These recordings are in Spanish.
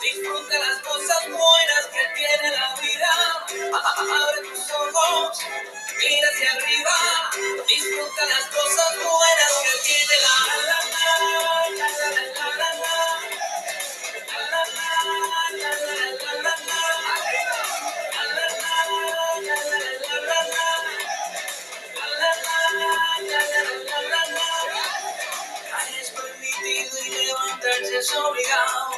disfruta las cosas buenas que tiene la vida. Abre tus ojos, mira hacia arriba, disfruta las cosas buenas que tiene la vida. Es obligado.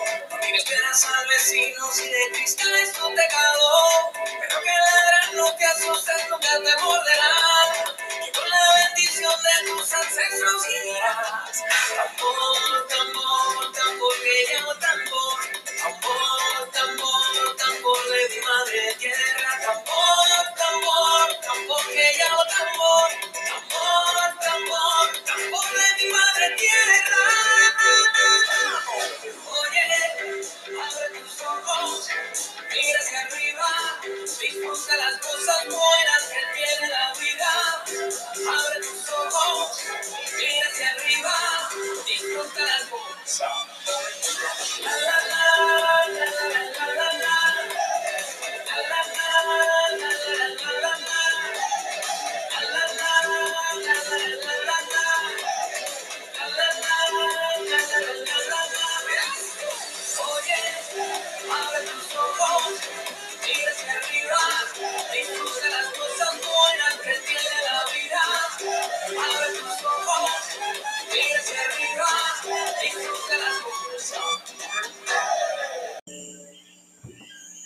No tienes penas al vecino si de cristal es tu pecado. Pero que ladran no te asustes, nunca te morderán. Y con la bendición de tus ancestros llegarás. Tambor, tambor, tambor que llamo tambor. Tambor, tambor, tambor de mi madre tierra. Tambor, tambor, tambor que llamo. Tambor,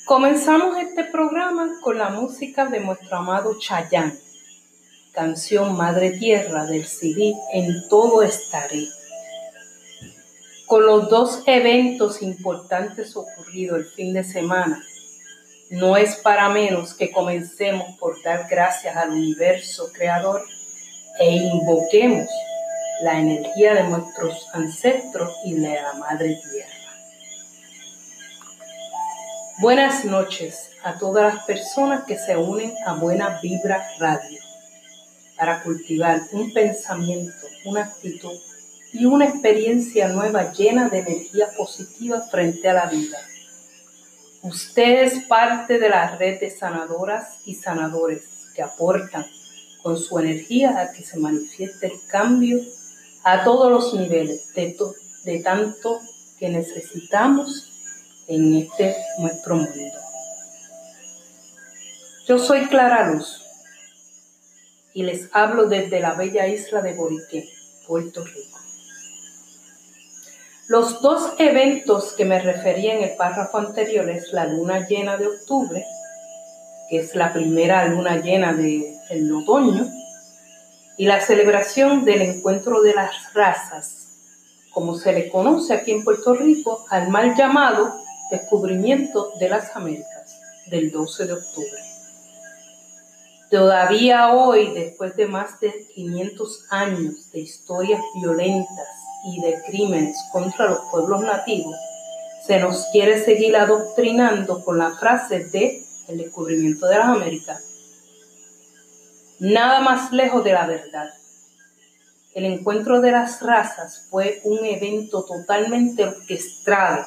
Comenzamos este programa con la música de nuestro amado Chayán, canción Madre Tierra del CD En Todo Estaré. Con los dos eventos importantes ocurridos el fin de semana, no es para menos que comencemos por dar gracias al universo creador e invoquemos la energía de nuestros ancestros y de la Madre Tierra. Buenas noches a todas las personas que se unen a Buena Vibra Radio para cultivar un pensamiento, una actitud y una experiencia nueva llena de energía positiva frente a la vida. Usted es parte de la red de sanadoras y sanadores que aportan con su energía a que se manifieste el cambio a todos los niveles de, de tanto que necesitamos en este nuestro mundo. Yo soy Clara Luz y les hablo desde la bella isla de Boriqué, Puerto Rico. Los dos eventos que me refería en el párrafo anterior es la luna llena de octubre, que es la primera luna llena del otoño, y la celebración del encuentro de las razas, como se le conoce aquí en Puerto Rico, al mal llamado descubrimiento de las Américas, del 12 de octubre. Todavía hoy, después de más de 500 años de historias violentas y de crímenes contra los pueblos nativos, se nos quiere seguir adoctrinando con la frase de el descubrimiento de las Américas. Nada más lejos de la verdad. El encuentro de las razas fue un evento totalmente orquestado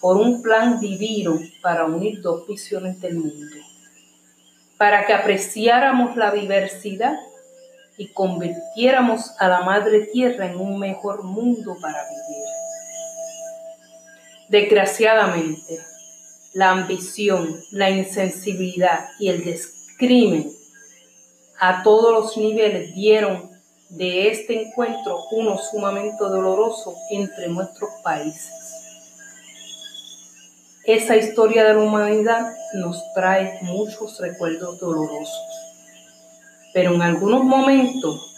por un plan divino para unir dos visiones del mundo, para que apreciáramos la diversidad y convirtiéramos a la Madre Tierra en un mejor mundo para vivir. Desgraciadamente, la ambición, la insensibilidad y el descrimen a todos los niveles dieron de este encuentro uno sumamente doloroso entre nuestros países. Esa historia de la humanidad nos trae muchos recuerdos dolorosos, pero en algunos momentos,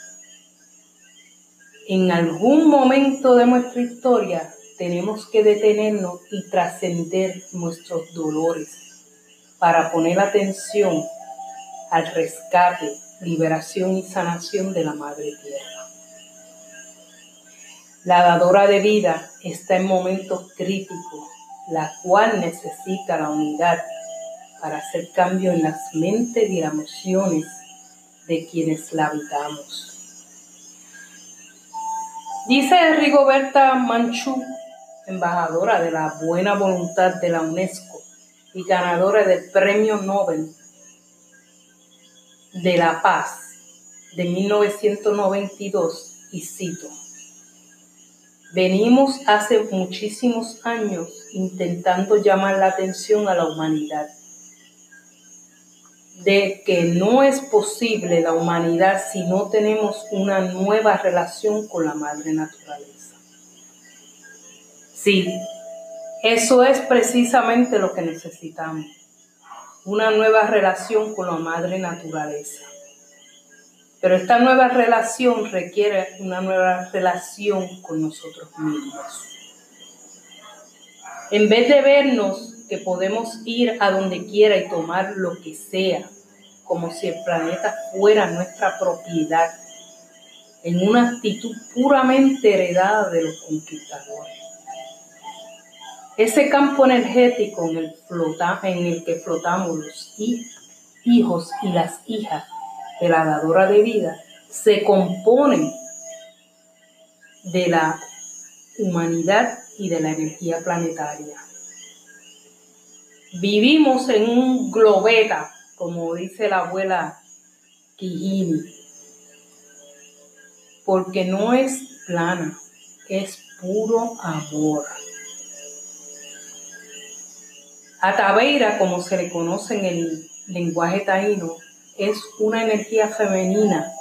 en algún momento de nuestra historia, tenemos que detenernos y trascender nuestros dolores para poner atención al rescate, liberación y sanación de la Madre Tierra. La dadora de vida está en momentos críticos, la cual necesita la unidad para hacer cambio en las mentes y las emociones de quienes la habitamos. Dice Rigoberta Manchú, embajadora de la buena voluntad de la UNESCO y ganadora del Premio Nobel de la Paz de 1992, y cito, Venimos hace muchísimos años intentando llamar la atención a la humanidad de que no es posible la humanidad si no tenemos una nueva relación con la madre naturaleza. Sí, eso es precisamente lo que necesitamos, una nueva relación con la madre naturaleza. Pero esta nueva relación requiere una nueva relación con nosotros mismos. En vez de vernos que podemos ir a donde quiera y tomar lo que sea, como si el planeta fuera nuestra propiedad, en una actitud puramente heredada de los conquistadores. Ese campo energético en el, en el que flotamos los hijos y las hijas de la dadora de vida se compone de la humanidad y de la energía planetaria. Vivimos en un globeta, como dice la abuela Quijini, porque no es plana, es puro amor. Ataveira, como se le conoce en el lenguaje taíno, es una energía femenina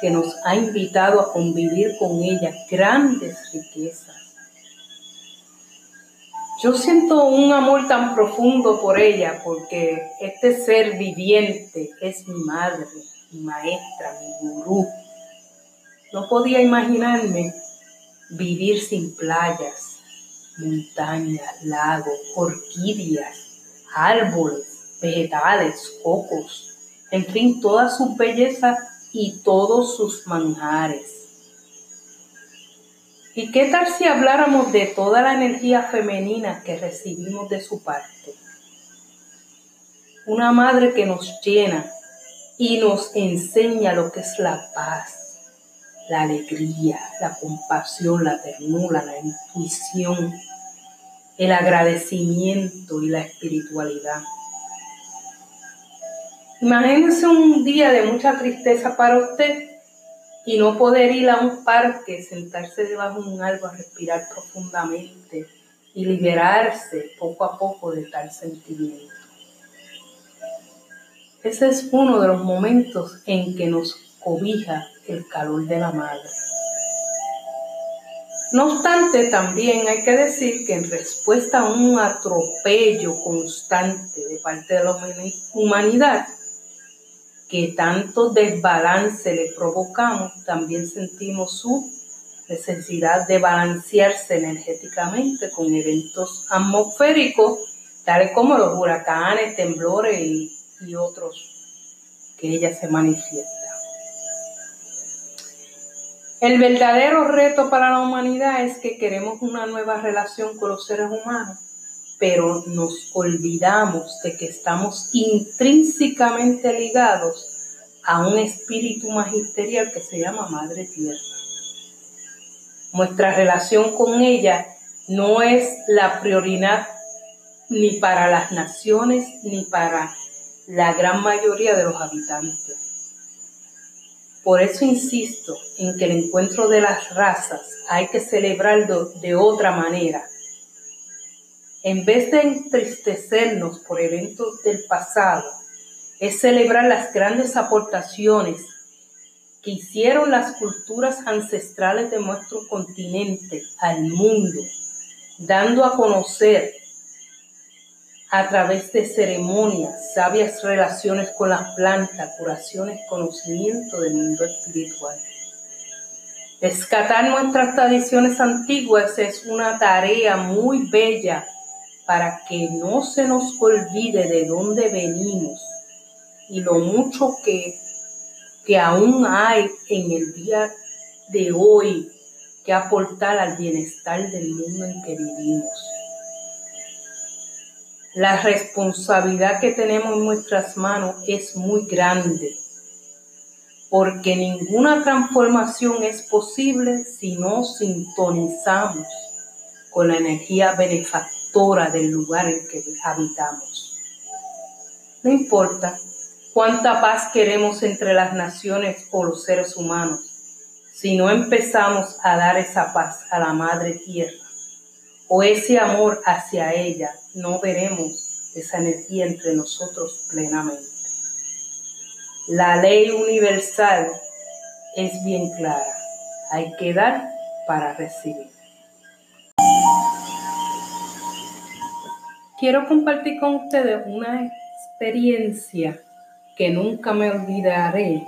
que nos ha invitado a convivir con ella grandes riquezas yo siento un amor tan profundo por ella porque este ser viviente es mi madre, mi maestra, mi gurú. No podía imaginarme vivir sin playas, montañas, lagos, orquídeas, árboles, vegetales, cocos, en fin, toda su belleza y todos sus manjares. ¿Y qué tal si habláramos de toda la energía femenina que recibimos de su parte? Una madre que nos llena y nos enseña lo que es la paz, la alegría, la compasión, la ternura, la intuición, el agradecimiento y la espiritualidad. Imagínense un día de mucha tristeza para usted y no poder ir a un parque, sentarse debajo de un árbol respirar profundamente y liberarse poco a poco de tal sentimiento. Ese es uno de los momentos en que nos cobija el calor de la madre. No obstante, también hay que decir que en respuesta a un atropello constante de parte de la humanidad, que tanto desbalance le provocamos, también sentimos su necesidad de balancearse energéticamente con eventos atmosféricos, tales como los huracanes, temblores y, y otros que ella se manifiesta. El verdadero reto para la humanidad es que queremos una nueva relación con los seres humanos pero nos olvidamos de que estamos intrínsecamente ligados a un espíritu magisterial que se llama Madre Tierra. Nuestra relación con ella no es la prioridad ni para las naciones ni para la gran mayoría de los habitantes. Por eso insisto en que el encuentro de las razas hay que celebrarlo de otra manera, en vez de entristecernos por eventos del pasado, es celebrar las grandes aportaciones que hicieron las culturas ancestrales de nuestro continente al mundo, dando a conocer a través de ceremonias, sabias relaciones con las plantas, curaciones, conocimiento del mundo espiritual. Rescatar nuestras tradiciones antiguas es una tarea muy bella para que no se nos olvide de dónde venimos y lo mucho que, que aún hay en el día de hoy que aportar al bienestar del mundo en que vivimos. La responsabilidad que tenemos en nuestras manos es muy grande, porque ninguna transformación es posible si no sintonizamos con la energía benefactora del lugar en que habitamos. No importa cuánta paz queremos entre las naciones o los seres humanos, si no empezamos a dar esa paz a la Madre Tierra o ese amor hacia ella, no veremos esa energía entre nosotros plenamente. La ley universal es bien clara. Hay que dar para recibir. Quiero compartir con ustedes una experiencia que nunca me olvidaré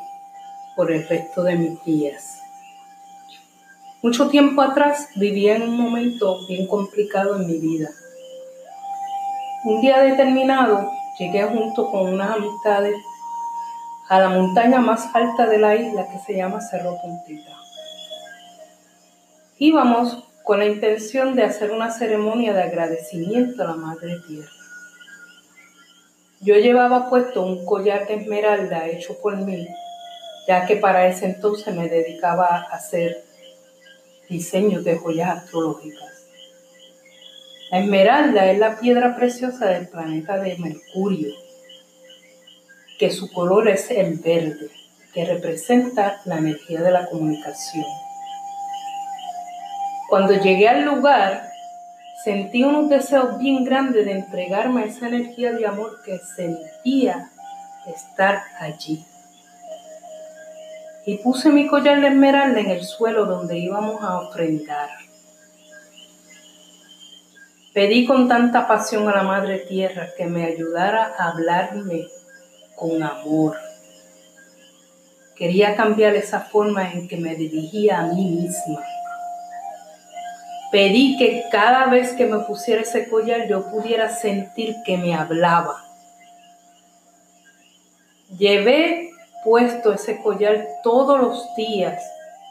por el resto de mis días. Mucho tiempo atrás vivía en un momento bien complicado en mi vida. Un día determinado llegué junto con unas amistades a la montaña más alta de la isla que se llama Cerro Puntita. Íbamos con la intención de hacer una ceremonia de agradecimiento a la Madre Tierra. Yo llevaba puesto un collar de esmeralda hecho por mí, ya que para ese entonces me dedicaba a hacer diseños de joyas astrológicas. La esmeralda es la piedra preciosa del planeta de Mercurio, que su color es el verde, que representa la energía de la comunicación. Cuando llegué al lugar, sentí unos deseos bien grandes de entregarme a esa energía de amor que sentía estar allí y puse mi collar de esmeralda en el suelo donde íbamos a ofrendar. Pedí con tanta pasión a la Madre Tierra que me ayudara a hablarme con amor. Quería cambiar esa forma en que me dirigía a mí misma. Pedí que cada vez que me pusiera ese collar yo pudiera sentir que me hablaba. Llevé puesto ese collar todos los días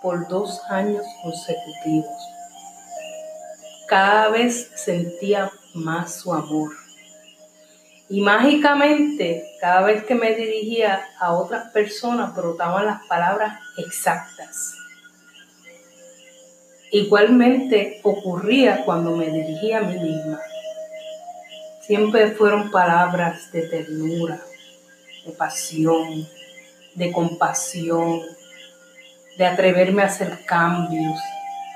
por dos años consecutivos. Cada vez sentía más su amor. Y mágicamente, cada vez que me dirigía a otras personas, brotaban las palabras exactas. Igualmente ocurría cuando me dirigía a mí misma. Siempre fueron palabras de ternura, de pasión, de compasión, de atreverme a hacer cambios,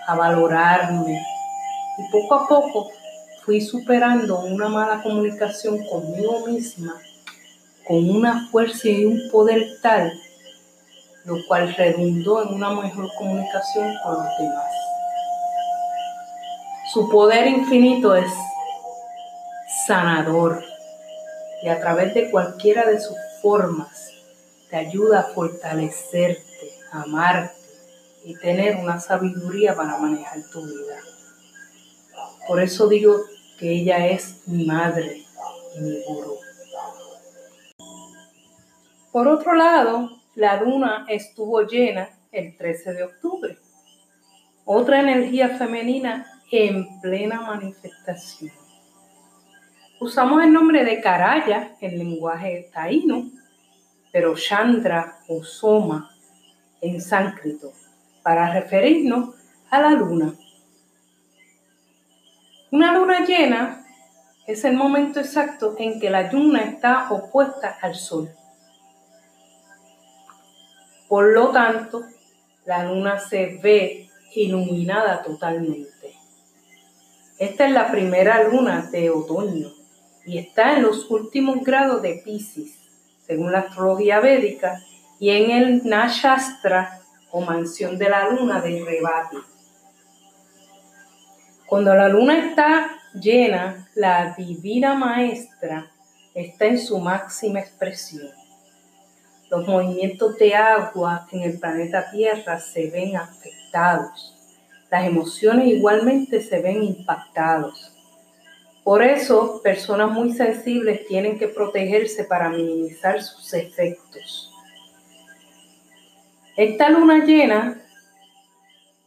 a valorarme. Y poco a poco fui superando una mala comunicación conmigo misma con una fuerza y un poder tal, lo cual redundó en una mejor comunicación con los demás. Su poder infinito es sanador y a través de cualquiera de sus formas te ayuda a fortalecerte, amarte y tener una sabiduría para manejar tu vida. Por eso digo que ella es mi madre y mi gurú. Por otro lado, la luna estuvo llena el 13 de octubre. Otra energía femenina en plena manifestación. Usamos el nombre de Caraya en lenguaje taíno pero Chandra o Soma en sánscrito, para referirnos a la luna. Una luna llena es el momento exacto en que la luna está opuesta al sol. Por lo tanto, la luna se ve iluminada totalmente. Esta es la primera luna de otoño y está en los últimos grados de Pisces según la astrología védica, y en el Nashastra o mansión de la luna de Rebati. Cuando la luna está llena, la divina maestra está en su máxima expresión. Los movimientos de agua en el planeta Tierra se ven afectados afectados. Las emociones igualmente se ven impactados. Por eso, personas muy sensibles tienen que protegerse para minimizar sus efectos. Esta luna llena,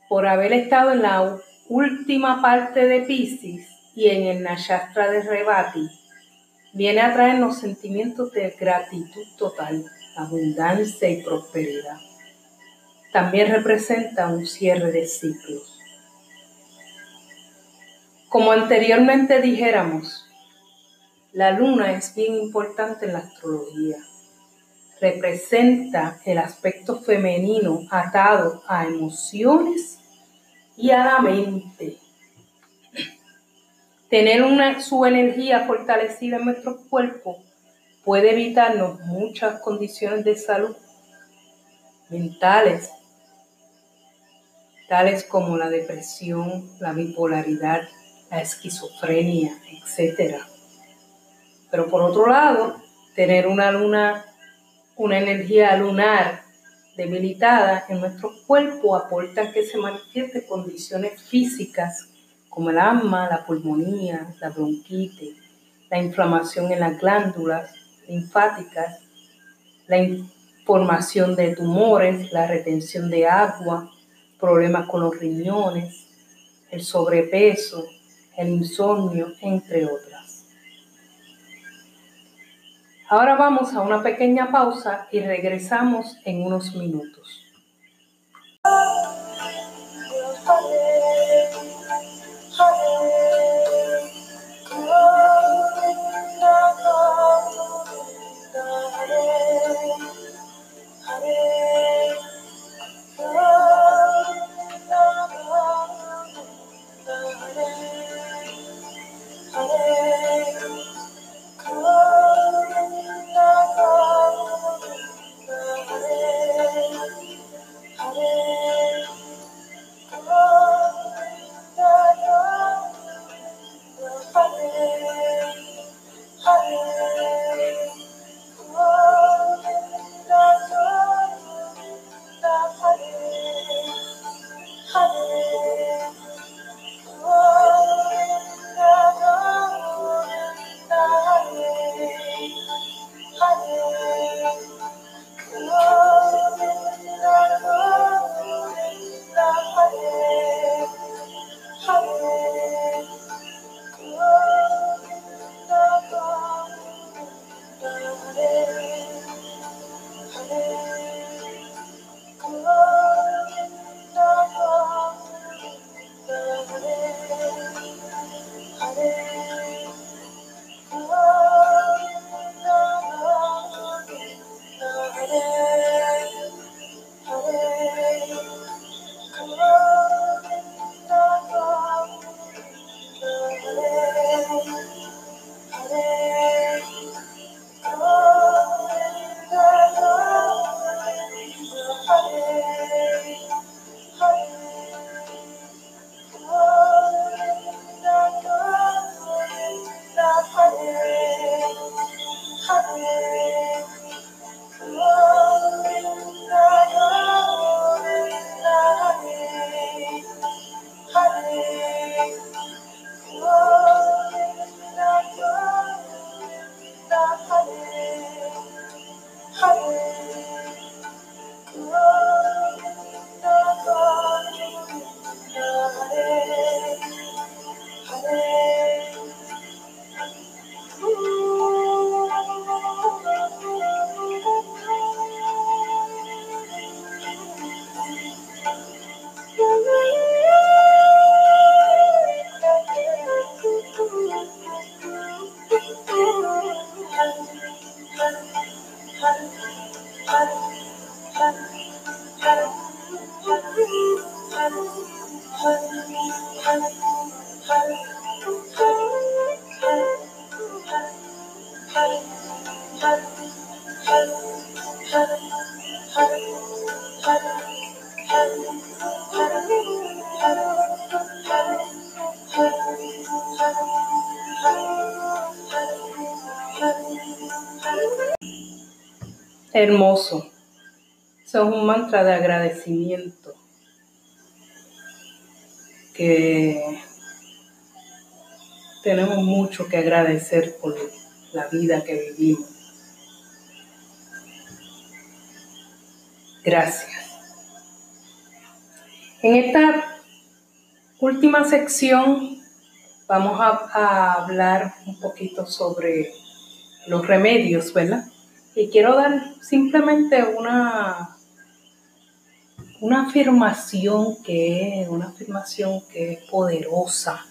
por haber estado en la última parte de Pisces y en el Nayastra de Rebati, viene a traernos sentimientos de gratitud total, abundancia y prosperidad. También representa un cierre de ciclos. Como anteriormente dijéramos, la luna es bien importante en la astrología. Representa el aspecto femenino atado a emociones y a la mente. Tener una, su energía fortalecida en nuestro cuerpo puede evitarnos muchas condiciones de salud mentales, tales como la depresión, la bipolaridad, la esquizofrenia, etc. Pero por otro lado, tener una luna, una energía lunar debilitada en nuestro cuerpo aporta que se manifieste condiciones físicas como el asma, la pulmonía, la bronquitis, la inflamación en las glándulas linfáticas, la formación de tumores, la retención de agua, problemas con los riñones, el sobrepeso, el insomnio, entre otras. Ahora vamos a una pequeña pausa y regresamos en unos minutos. Hermoso. Eso es un mantra de agradecimiento. que tenemos mucho que agradecer por la vida que vivimos. Gracias. En esta última sección vamos a, hablar un poquito sobre los remedios, ¿verdad? Y quiero dar simplemente una, una afirmación que es una afirmación que es poderosa.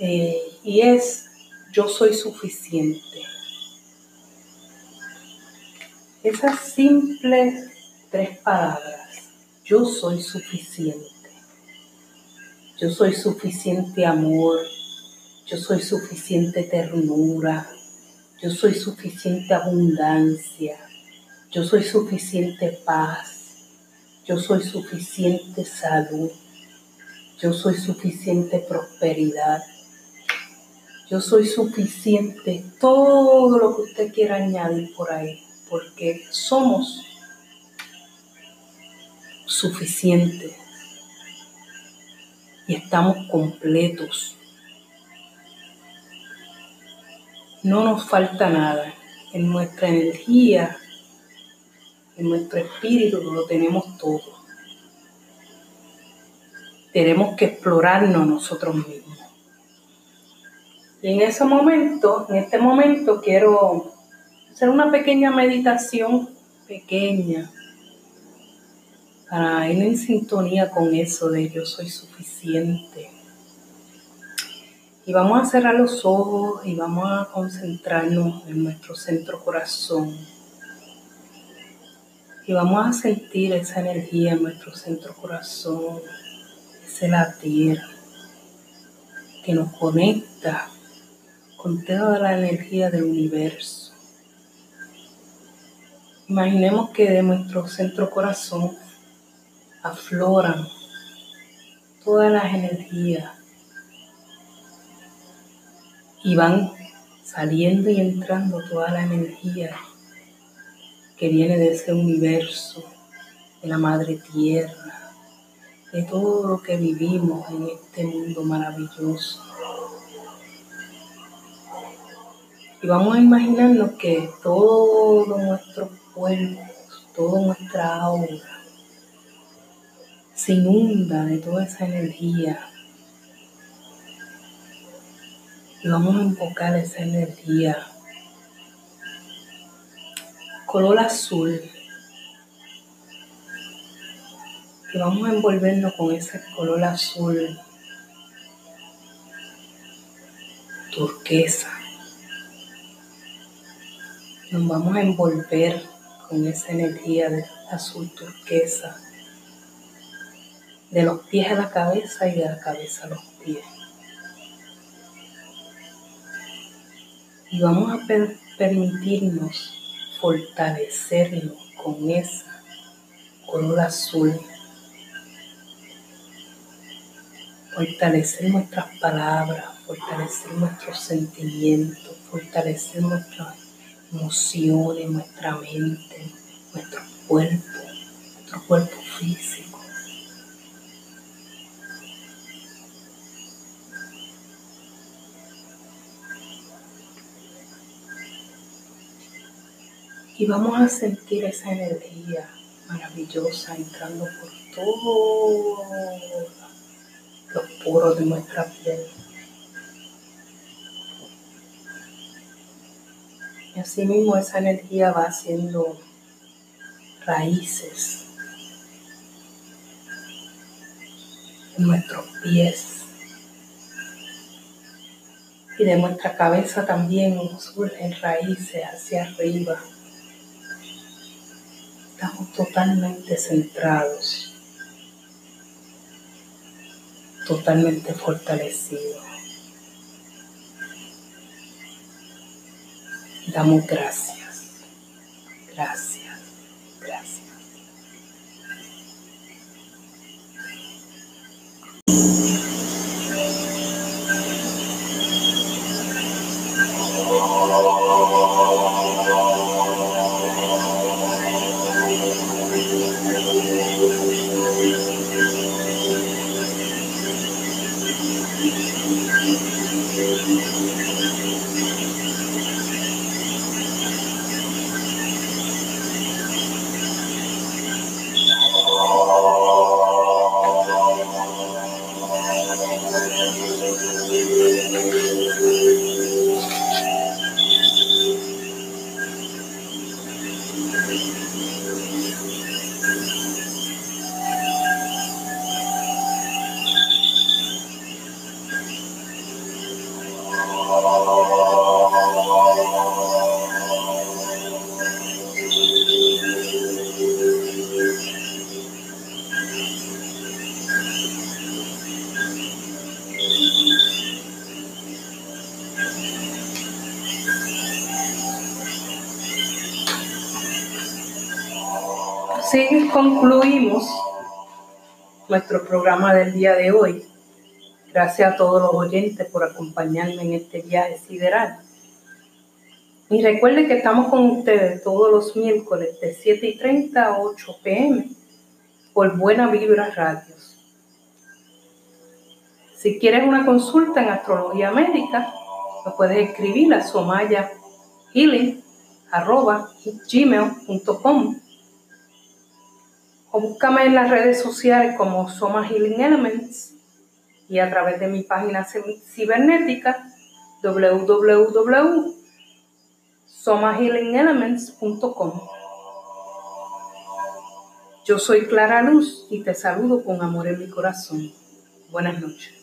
Eh, y es yo soy suficiente. Esas simples tres palabras, yo soy suficiente. Yo soy suficiente amor, yo soy suficiente ternura, yo soy suficiente abundancia, yo soy suficiente paz, yo soy suficiente salud, yo soy suficiente prosperidad, yo soy suficiente, todo lo que usted quiera añadir por ahí, porque somos suficientes estamos completos. No nos falta nada. En nuestra energía, en nuestro espíritu lo tenemos todo. Tenemos que explorarnos nosotros mismos. Y en ese momento, en este momento quiero hacer una pequeña meditación, pequeña, para ir en sintonía con eso de yo soy suficiente. Y vamos a cerrar los ojos y vamos a concentrarnos en nuestro centro corazón. Y vamos a sentir esa energía en nuestro centro corazón, ese latir que nos conecta con toda la energía del universo. Imaginemos que de nuestro centro corazón afloran todas las energías y van saliendo y entrando toda la energía que viene de ese universo, de la madre tierra, de todo lo que vivimos en este mundo maravilloso. Y vamos a imaginarnos que todo nuestro cuerpo, toda nuestra aura, se inunda de toda esa energía. Y vamos a invocar esa energía color azul. Y vamos a envolvernos con ese color azul turquesa. Nos vamos a envolver con esa energía de azul turquesa de los pies a la cabeza y de la cabeza a los pies. Y vamos a permitirnos fortalecernos con esa color azul. Fortalecer nuestras palabras, fortalecer nuestros sentimientos, fortalecer nuestras emociones, nuestra mente, nuestro cuerpo, nuestro cuerpo físico. Y vamos a sentir esa energía maravillosa entrando por todos los poros de nuestra piel. Y así mismo esa energía va haciendo raíces en nuestros pies. Y de nuestra cabeza también surgen raíces hacia arriba estamos totalmente centrados, totalmente fortalecidos. Damos gracias, gracias. Así concluimos nuestro programa del día de hoy. Gracias a todos los oyentes por acompañarme en este viaje sideral. Y recuerden que estamos con ustedes todos los miércoles de 7 y 30 a 8 pm por Buena Vibra Radios. Si quieres una consulta en astrología médica, me puedes escribir a somayahealing.gmail.com o búscame en las redes sociales como Soma Healing Elements y a través de mi página cibernética www.somahealingelements.com. Yo soy Clara Luz y te saludo con amor en mi corazón. Buenas noches.